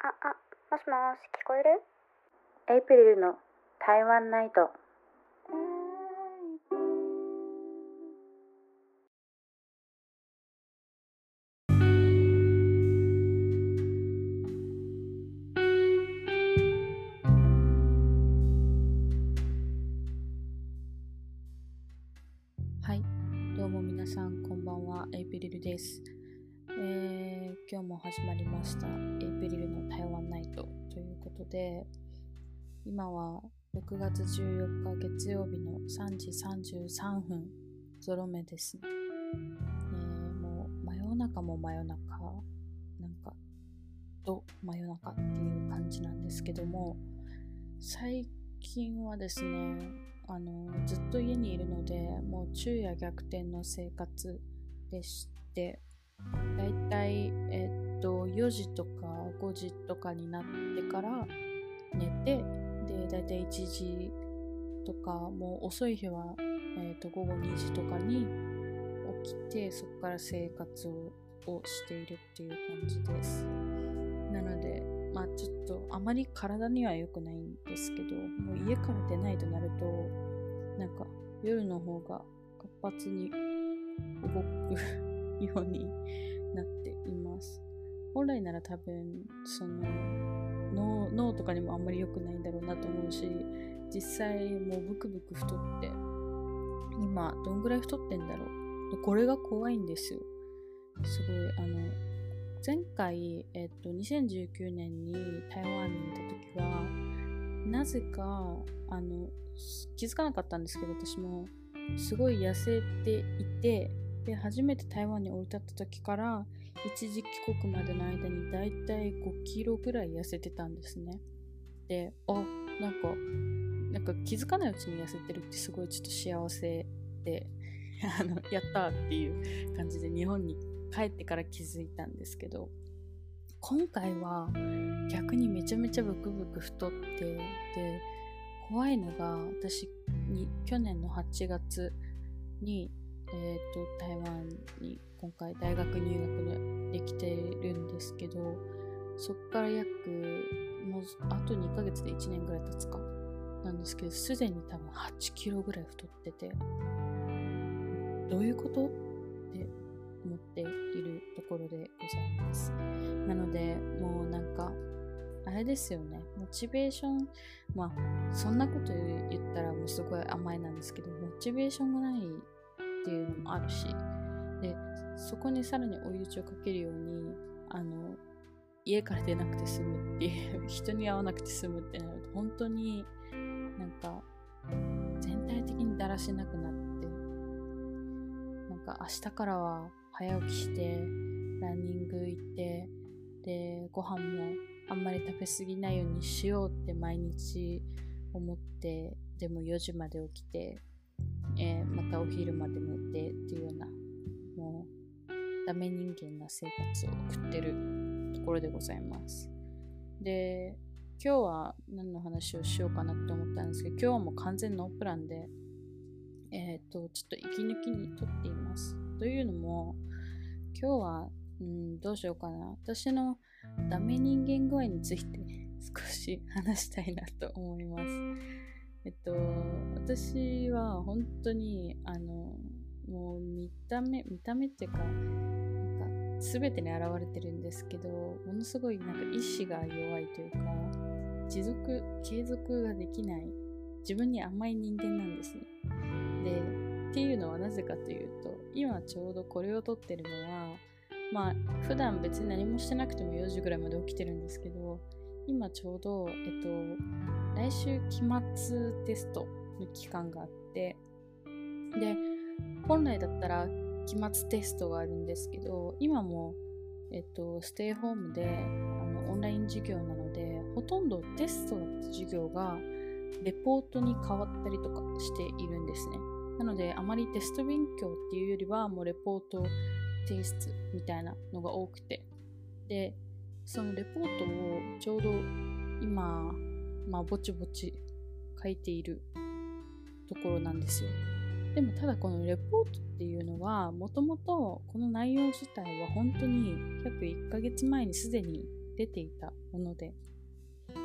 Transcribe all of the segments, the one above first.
あ、あ、もしもし、聞こえる？エイプリルの台湾ナイト。ことで、今は6月14日月曜日の3時33分、ゾロ目ですね。えーもう真夜中も真夜中、なんか、と真夜中っていう感じなんですけども、最近はですね、あのずっと家にいるのでもう昼夜逆転の生活でしてだいたい、えっと4時とか5時とかになってから寝てでだいたい1時とかもう遅い日は、えっと午後2時とかに起きてそこから生活ををしているっていう感じです。なのでまあちょっとあまり体には良くないんですけどもう家から出ないとなるとなんか夜の方が活発に動くようになっています。本来なら多分その脳とかにもあんまり良くないんだろうなと思うし実際もうブクブク太って今どんぐらい太ってんだろう。これが怖いんですよ。すごいあの前回、えっと、2019年に台湾にいた時はなぜかあの気づかなかったんですけど私も。すごい痩せていてで初めて台湾に降り立った時から一時帰国までの間にだいたい5キロぐらい痩せてたんですね。であなんかなんか気づかないうちに痩せてるってすごいちょっと幸せで あのやったーっていう感じで日本に帰ってから気づいたんですけど今回は逆にめちゃめちゃブクブク太ってで怖いのが私に去年の8月に、えー、と台湾に今回大学入学できてるんですけどそっから約もうあと2ヶ月で1年ぐらい経つかなんですけどすでに多分8キロぐらい太っててどういうこと？って思っているところでございます。なのでもうなんかあれですよね。モチベーションまあそんなこと言ったらもうすごい甘えなんですけどモチベーションがないっていうのもあるしでそこにさらに追い打ちをかけるようにあの家から出なくて済むっていう 人に会わなくて済むってなると本当になんか全体的にだらしなくなってなんか明日からは早起きしてランニング行ってでご飯もあんまり食べ過ぎないようにしようって毎日思ってでも4時まで起きて、えーまたお昼まで寝てっていうようなダメ人間な生活を送ってるところでございます。で今日は何の話をしようかなって思ったんですけど今日はもう完全ノープランでえっ、とちょっと息抜きにとっています。というのも今日は、うん、どうしようかな。私のダメ人間具合について 少し話したいなと思います。えっと、私は本当に、あの、もう見た目、見た目っていうか、なんか全てに現れてるんですけど、ものすごいなんか意志が弱いというか、持続、継続ができない、自分に甘い人間なんですね。で、っていうのはなぜかというと、今ちょうどこれを撮ってるのは、まあ普段別に何もしてなくても4時ぐらいまで起きてるんですけど今ちょうど、えっと、来週期末テストの期間があってで本来だったら期末テストがあるんですけど今も、えっと、ステイホームであのオンライン授業なのでほとんどテストだった授業がレポートに変わったりとかしているんですね。なのであまりテスト勉強っていうよりはもうレポート提出みたいなのが多くて。でそのレポートをちょうど今まあぼちぼち書いているところなんですよ。でもただこのレポートっていうのはもともとこの内容自体は本当に約1ヶ月前にすでに出ていたもので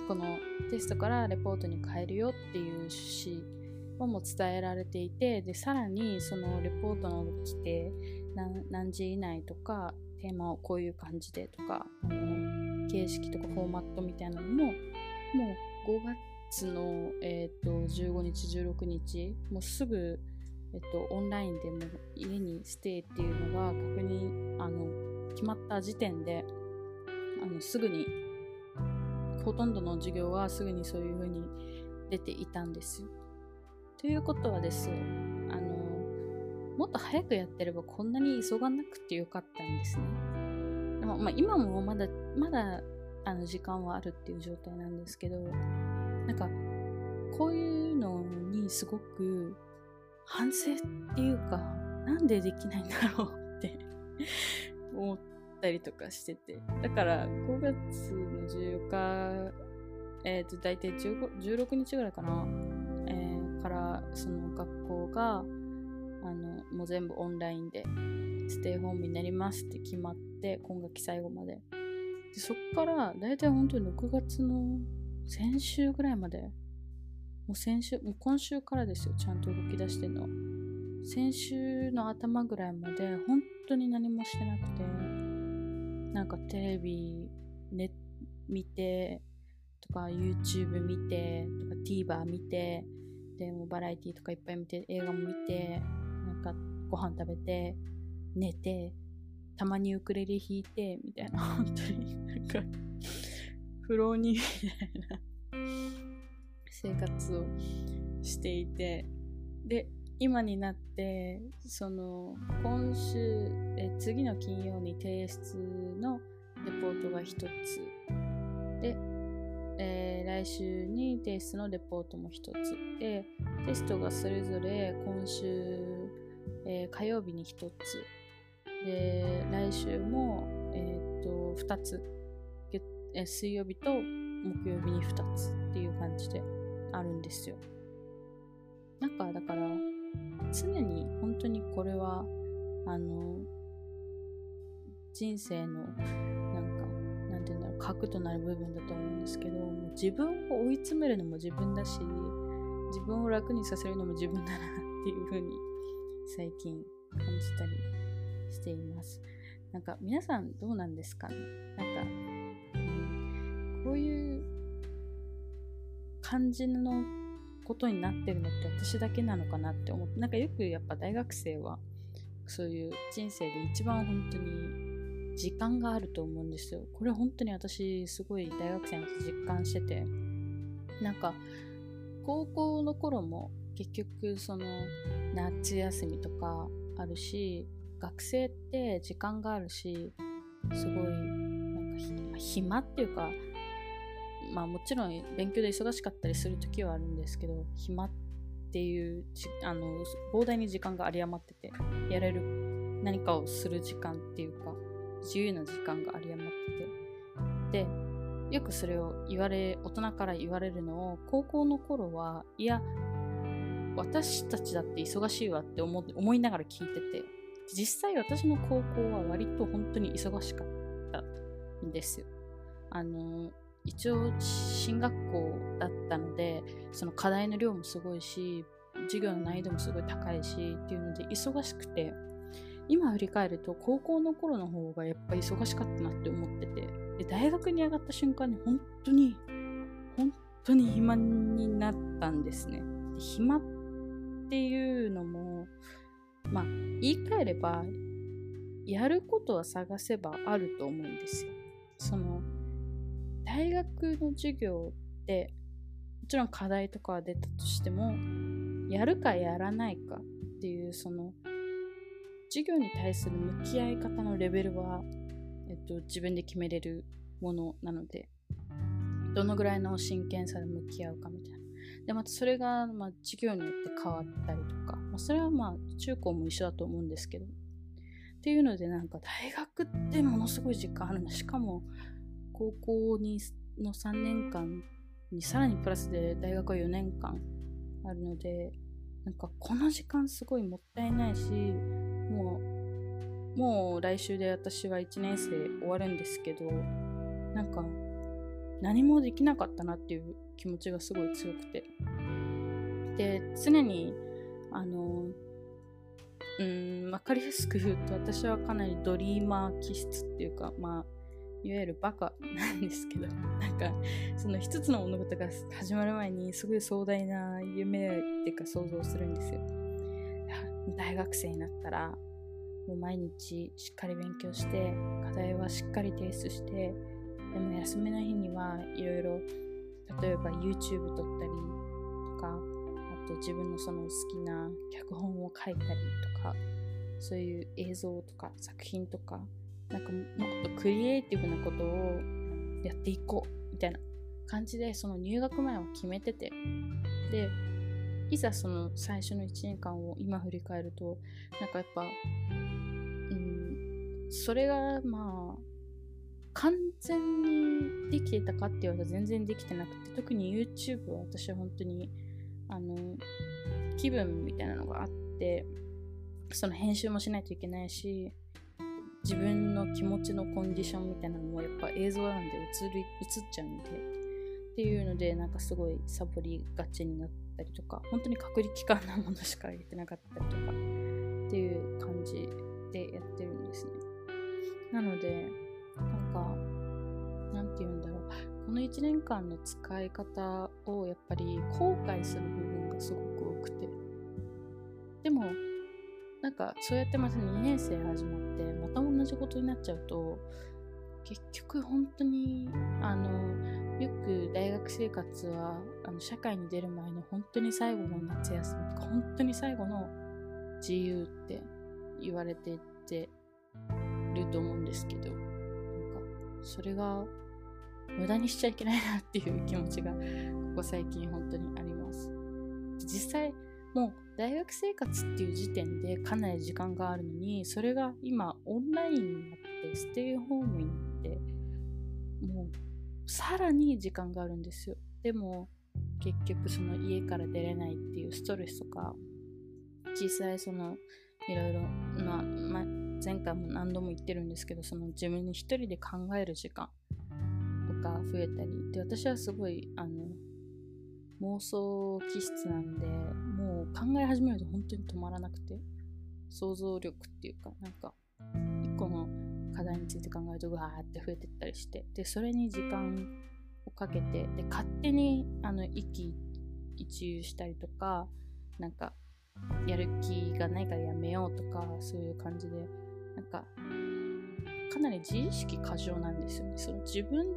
このテストからレポートに変えるよっていう趣旨はもう伝えられていてでさらにそのレポートの規定何時以内とかテーマをこういう感じでとかあの形式とかフォーマットみたいなのももう5月の、えーと、15日16日もうすぐ、えーと、オンラインでも家にステイっていうのが確認あの決まった時点であのすぐにほとんどの授業はすぐにそういう風に出ていたんですよ。ということはですあのもっと早くやってればこんなに急がなくてよかったんですね。でもまあ、今もまだまだあの時間はあるっていう状態なんですけどなんかこういうのにすごく反省っていうかなんでできないんだろうって 思ったりとかしてて。だから5月の14日えっ、ー、と大体16日ぐらいかな、えー、からその学校があのもう全部オンラインでステイホームになりますって決まって今学期最後まで。でそっから大体本当に6月の先週ぐらいまでもう先週もう今週からですよちゃんと動き出してんの先週の頭ぐらいまで本当に何もしてなくてなんかテレビ、ね、見てとか YouTube 見てとか TVer 見てでもバラエティとかいっぱい見て映画も見てなんかご飯食べて寝てたまにウクレレ弾いてみたいな本当になんか不老にみたいな。生活をしていてで今になってその今週え次の金曜に提出のレポートが1つ。で、えー、来週に提出のレポートも1つ。でテストがそれぞれ今週、えー、火曜日に1つ。で来週も、えーと、と2つえ水曜日と木曜日に2つっていう感じで。あるんですよ。なんかだから常に本当にこれはあの人生のなんかなんて言うんだろう核となる部分だと思うんですけど自分を追い詰めるのも自分だし自分を楽にさせるのも自分だなっていう風に最近感じたりしています。なんか皆さんどうなんですかね？なんか、うん、こういう感じのことになってるのって私だけなのかなって思ってなんかよくやっぱ大学生はそういう人生で一番本当に時間があると思うんですよ。これ本当に私すごい大学生の時実感してて。なんか高校の頃も結局その夏休みとかあるし学生って時間があるしすごいなんか暇っていうかまあもちろん勉強で忙しかったりする時はあるんですけど暇っていうあの膨大に時間が有り余っててやれる何かをする時間っていうか自由な時間が有り余ってて。でよくそれを言われ大人から言われるのを高校の頃はいや私たちだって忙しいわって思思いながら聞いてて実際私の高校は割と本当に忙しかったんですよ。あの一応進学校だったのでその課題の量もすごいし授業の難易度もすごい高いしっていうので忙しくて今振り返ると高校の頃の方がやっぱり忙しかったなって思っててで大学に上がった瞬間に本当に本当に暇になったんですね。で暇っていうのもまあ言い換えればやることは探せばあると思うんですよ。その大学の授業ってもちろん課題とかは出たとしてもやるかやらないかっていうその授業に対する向き合い方のレベルは、えっと、自分で決めれるものなのでどのぐらいの真剣さで向き合うかみたいな。でまたそれが、まあ、授業によって変わったりとか、まあ、それはまあ中高も一緒だと思うんですけどっていうのでなんか大学ってものすごい時間あるのしかも高校にの3年間にさらにプラスで大学は4年間あるのでなんかこの時間すごいもったいないしもうもう来週で私は1年生終わるんですけどなんか何もできなかったなっていう気持ちがすごい強くて。で常にあのうん分かりやすく言うと私はかなりドリーマー気質っていうかまあいわゆるバカなんですけどなんかその一つの物事が始まる前にすごい壮大な夢っていうか想像するんですよ。大学生になったらもう毎日しっかり勉強して課題はしっかり提出してでも休みの日にはいろいろ例えば YouTube 撮ったりとかあと自分のその好きな脚本を書いたりとかそういう映像とか作品とかなんかもっとクリエイティブなことをやっていこうみたいな感じでその入学前は決めてて。でいざその最初の1年間を今振り返るとなんかやっぱうんそれがまあ完全にできてたかって言われたら全然できてなくて特に YouTube は私は本当にあの気分みたいなのがあってその編集もしないといけないし自分の気持ちのコンディションみたいなのもやっぱ映像なんで映る映っちゃうんで。っていうのでなんかすごいサボりがちになったりとか本当に隔離期間なものしか入れてなかったりとかっていう感じでやってるんですね。なのでなんかなんて言うんだろう。この1年間の使い方をやっぱり後悔する部分がすごく多くて。でもなんかそうやってまた2年生始まってまた同じことになっちゃうと結局本当にあのよく大学生活はあの社会に出る前の本当に最後の夏休みとか本当に最後の自由って言われててると思うんですけどなんかそれが無駄にしちゃいけないなっていう気持ちがここ最近本当にあります。実際もう大学生活っていう時点でかなり時間があるのにそれが今オンラインになってステイホームになってもうさらに時間があるんですよ。でも結局その家から出れないっていうストレスとか実際そのいろいろな、前回も何度も言ってるんですけどその自分に一人で考える時間とか増えたり。で私はすごいあの妄想気質なんで考え始めると本当に止まらなくて想像力っていうかなんか一個の課題について考えるとわーって増えてったりしてでそれに時間をかけてで勝手にあの一喜一憂したりとかなんかやる気がないからやめようとかそういう感じでなんかかなり自意識過剰なんですよね。その自分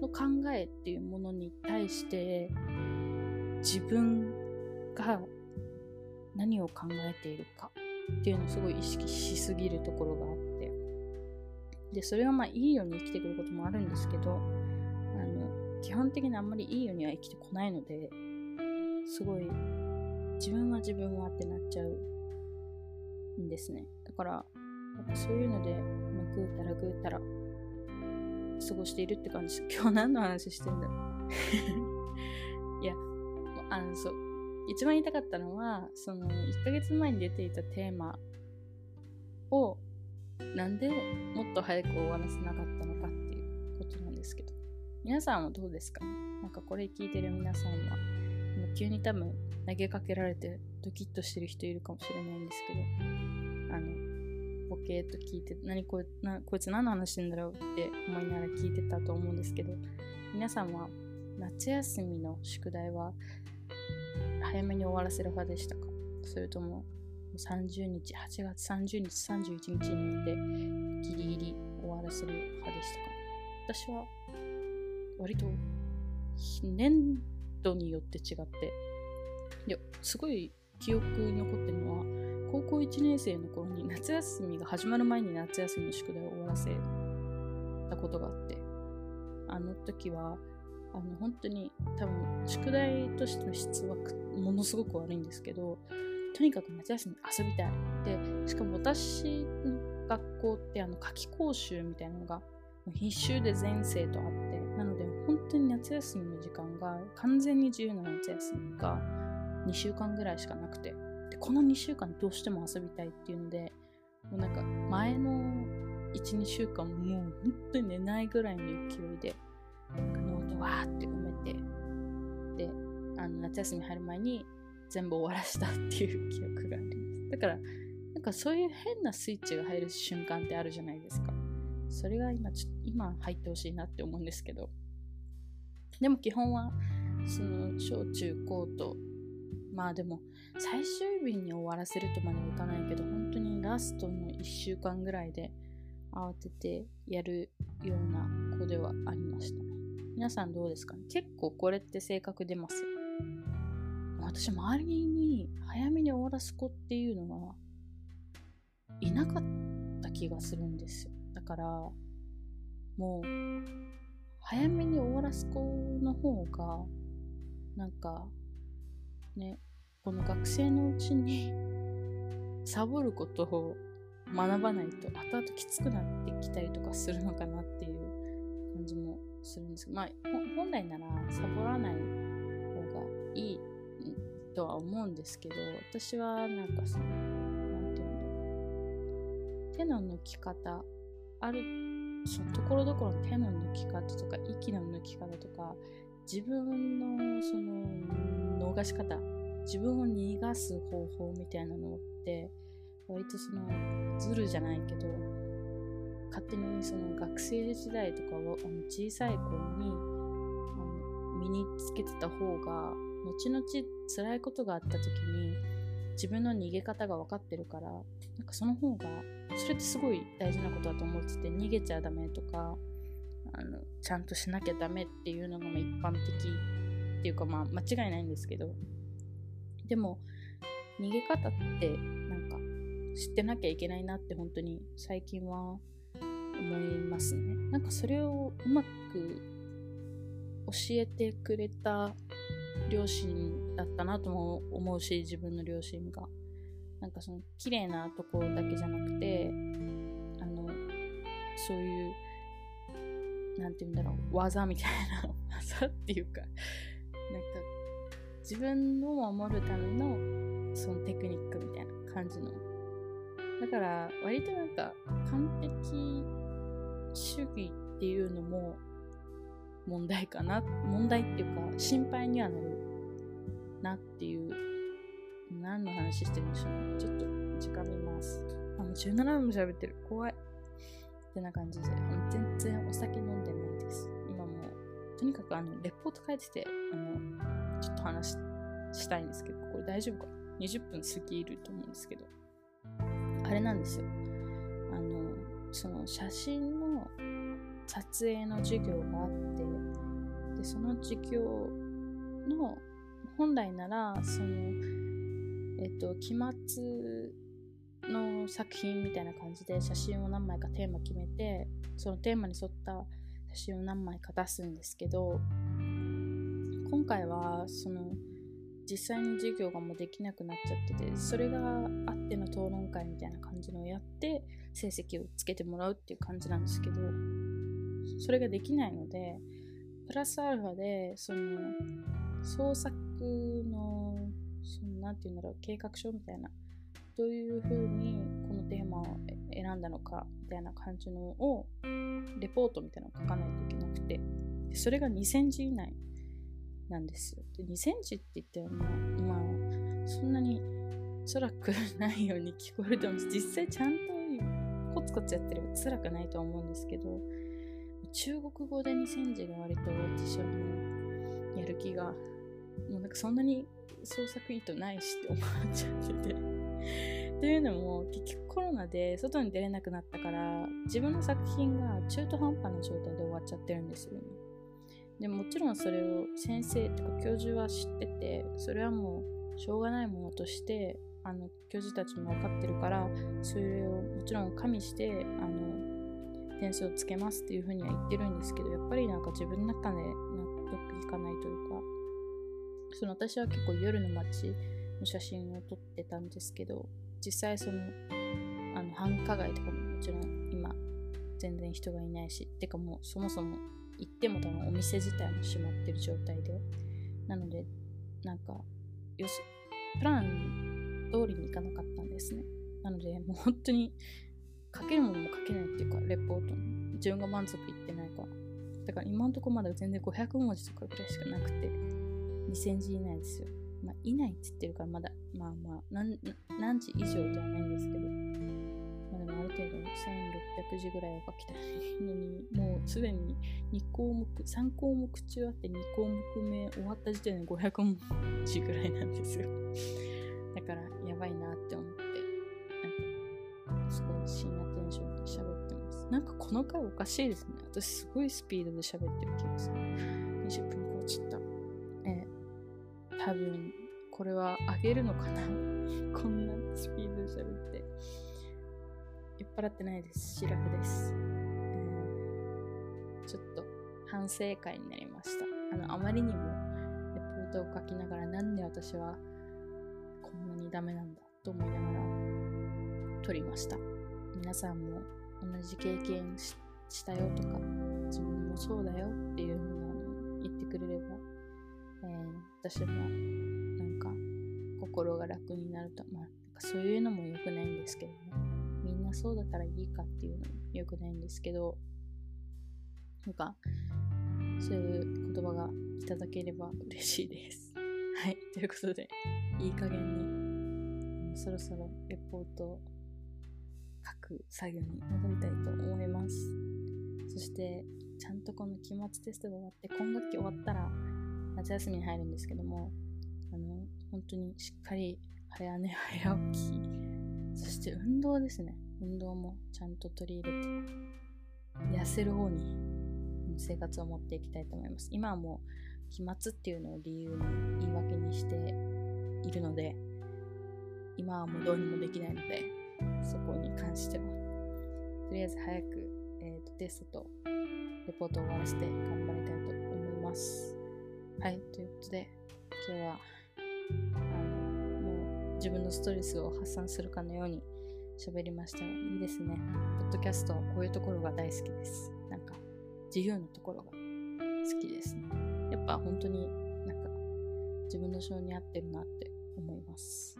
の考えっていうものに対して自分が何を考えているかっていうのをすごい意識しすぎるところがあって。でそれがまあいいように生きてくることもあるんですけどあの基本的にあんまりいいようには生きてこないのですごい自分は自分はってなっちゃうんですね。だからなんかそういうので、まあ、ぐうたらぐうたら過ごしているって感じです。今日何の話してんだろう。いやあのそう一番言いたかったのはその1ヶ月前に出ていたテーマをなんでもっと早く終わらせなかったのかっていうことなんですけど。皆さんはどうですか？なんかこれ聞いてる皆さんは急に多分投げかけられてドキッとしてる人いるかもしれないんですけどあのボケーっと聞いて何こなこいつ何の話してんだろうって思いながら聞いてたと思うんですけど皆さんは夏休みの宿題は早めに終わらせる派でしたか？それとも30日8月30日31日になってギリギリ終わらせる派でしたか？私は割と年度によって違っていやすごい記憶に残ってるのは高校1年生の頃に夏休みが始まる前に夏休みの宿題を終わらせたことがあってあの時はあの本当に多分宿題としての質はものすごく悪いんですけどとにかく夏休み遊びたいでしかも私の学校ってあの夏季講習みたいなのが必修で全生とあってなので本当に夏休みの時間が完全に自由な夏休みが2週間ぐらいしかなくてでこの2週間どうしても遊びたいっていうのでもうなんか前の12週間もう本当に寝ないぐらいの勢いでわーって埋めて。であの夏休み入る前に全部終わらしたっていう記憶があります。だからなんかそういう変なスイッチが入る瞬間ってあるじゃないですか。それが今ちょ今入ってほしいなって思うんですけど。でも基本はその小中高とまあでも最終日に終わらせるとまではいかないけど本当にラストの1週間ぐらいで慌ててやるような子ではありましたね。皆さんどうですかね？結構これって性格出ます私周りに早めに終わらす子っていうのはいなかった気がするんですよ。だからもう早めに終わらす子の方がなんかねこの学生のうちに サボることを学ばないと後々きつくなってきたりとかするのかなっていう感じもするんですけどまあ本来ならサボらない方がいいとは思うんですけど私はなんかその何て言うんだろう手の抜き方あるそのところどころの手の抜き方とか息の抜き方とか自分のその逃し方自分を逃がす方法みたいなのって割とそのズルじゃないけど勝手にその学生時代とかをあの小さい頃にあの身につけてた方が後々辛いことがあった時に自分の逃げ方が分かってるからなんかその方がそれってすごい大事なことだと思ってて逃げちゃダメとかあのちゃんとしなきゃダメっていうのが一般的っていうかまあ間違いないんですけどでも逃げ方ってなんか知ってなきゃいけないなって本当に最近は思いますね。なんかそれをうまく教えてくれた両親だったなとも思うし自分の両親が。なんかその綺麗なところだけじゃなくてあのそういうなんて言うんだろう技みたいな 技っていうかなんか自分を守るためのそのテクニックみたいな感じの。だから割となんか完璧主義っていうのも問題かな。問題っていうか心配にはなるなっていう。何の話してるんでしょうね。ちょっと時間見ます。あもう17分も喋ってる。怖い。ってな感じで。全然お酒飲んでないです。今もうとにかくあのレポート書いててあのちょっと話したいんですけどこれ大丈夫かな。20分過ぎると思うんですけど。あれなんですよ。その写真の撮影の授業があってでその授業の本来ならそのえっと期末の作品みたいな感じで写真を何枚かテーマ決めてそのテーマに沿った写真を何枚か出すんですけど今回はその実際に授業がもうできなくなっちゃっててそれがあっての討論会みたいな感じのをやって成績をつけてもらうっていう感じなんですけどそれができないのでプラスアルファでその創作のそのなんて言うんだろう計画書みたいなどういうふうにこのテーマを選んだのかみたいな感じのをレポートみたいなのを書かないといけなくてそれが2000字以内なんです。よで2000って言ってもまあそんなに辛くないように聞こえると思う。んです実際ちゃんとコツコツやってれば辛くないと思うんですけど中国語で2000字が割と私はもうやる気がもうなんかそんなに創作意図ないしって思っちゃってて。というのも結局コロナで外に出れなくなったから自分の作品が中途半端な状態で終わっちゃってるんですよね。でもちろんそれを先生とか教授は知っててそれはもうしょうがないものとしてあの教授たちも分かってるからそれをもちろん加味してあの点数をつけますっていうふうには言ってるんですけどやっぱりなんか自分の中で納得いかないというかその私は結構夜の街の写真を撮ってたんですけど実際そのあの繁華街とかももちろん今全然人がいないしてかもうそもそも行っても多分お店自体も閉まってる状態でなのでなんかよしプラン通りにいかなかったんですねなのでもう本当に書けるものも書けないっていうかレポートに自分が満足いってないから。だから今のとこまだ全然500文字とかぐらいしかなくて、2000字以内ですよ。まあ、以内って言ってるからまだ、まあまあ、何何時以上ではないんですけど、程度1600字ぐらいは書きたいのに、もうすでに2項目、3項目中あって2項目目終わった時点で500文字ぐらいなんですよ。だからやばいなって思って、なんか、すごい深夜テンションで喋ってます。なんかこの回おかしいですね。私すごいスピードで喋ってる気がする。20分超えちった。え、多分、これは上げるのかな？こんなスピードで喋って。酔っ払ってないです。シラフです。ちょっと反省会になりました。あの、あまりにもレポートを書きながら、なんで私はこんなにダメなんだと思いながら撮りました。皆さんも同じ経験したよとか、自分もそうだよっていうふうな言ってくれれば、えー私もなんか心が楽になると、まあ、そういうのも良くないんですけどね。そうだからいいかっていうのも良くないんですけど、なんか、そういう言葉がいただければ嬉しいです。はい。ということで、いい加減に、そろそろレポートを書く作業に戻りたいと思います。そして、ちゃんとこの期末テストが終わって、今学期終わったら、夏休みに入るんですけども、あの、本当にしっかり早寝早起き、そして運動ですね。運動もちゃんと取り入れて、痩せる方に生活を持っていきたいと思います。今はもう期末っていうのを理由に言い訳にしているので、今はもうどうにもできないので、そこに関しては、とりあえず早く、えーとテストとレポートを終わらせて頑張りたいと思います。はい、ということで、今日は、あの、もう自分のストレスを発散するかのように喋りました。いいですね。ポッドキャストはこういうところが大好きです。なんか、自由なところが好きですね。やっぱ本当になんか自分の性に合ってるなって思います。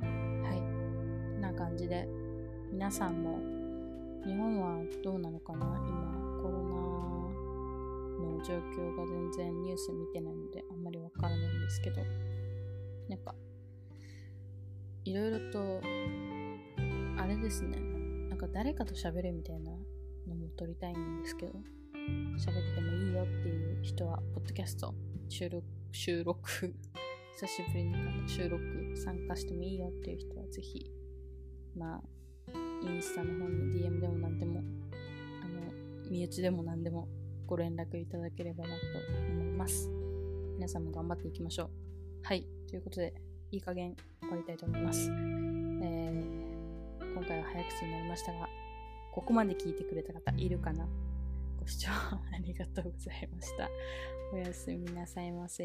はい。こんな感じで皆さんも日本はどうなのかな？今コロナの状況が全然ニュース見てないのであんまりわからないんですけどなんかいろいろとあれですねなんか誰かと喋るみたいなのも撮りたいんですけど喋ってもいいよっていう人は、ポッドキャスト収録、収録、久しぶりに収録参加してもいいよっていう人は、ぜひ、まあ、インスタの方に DM でも何でも、あの、身内でも何でもご連絡いただければなと思います。皆さんも頑張っていきましょう。はい。ということで、いい加減終わりたいと思います。えー、今回は早口になりましたが、ここまで聞いてくれた方いるかな？ご視聴ありがとうございました。おやすみなさいませ。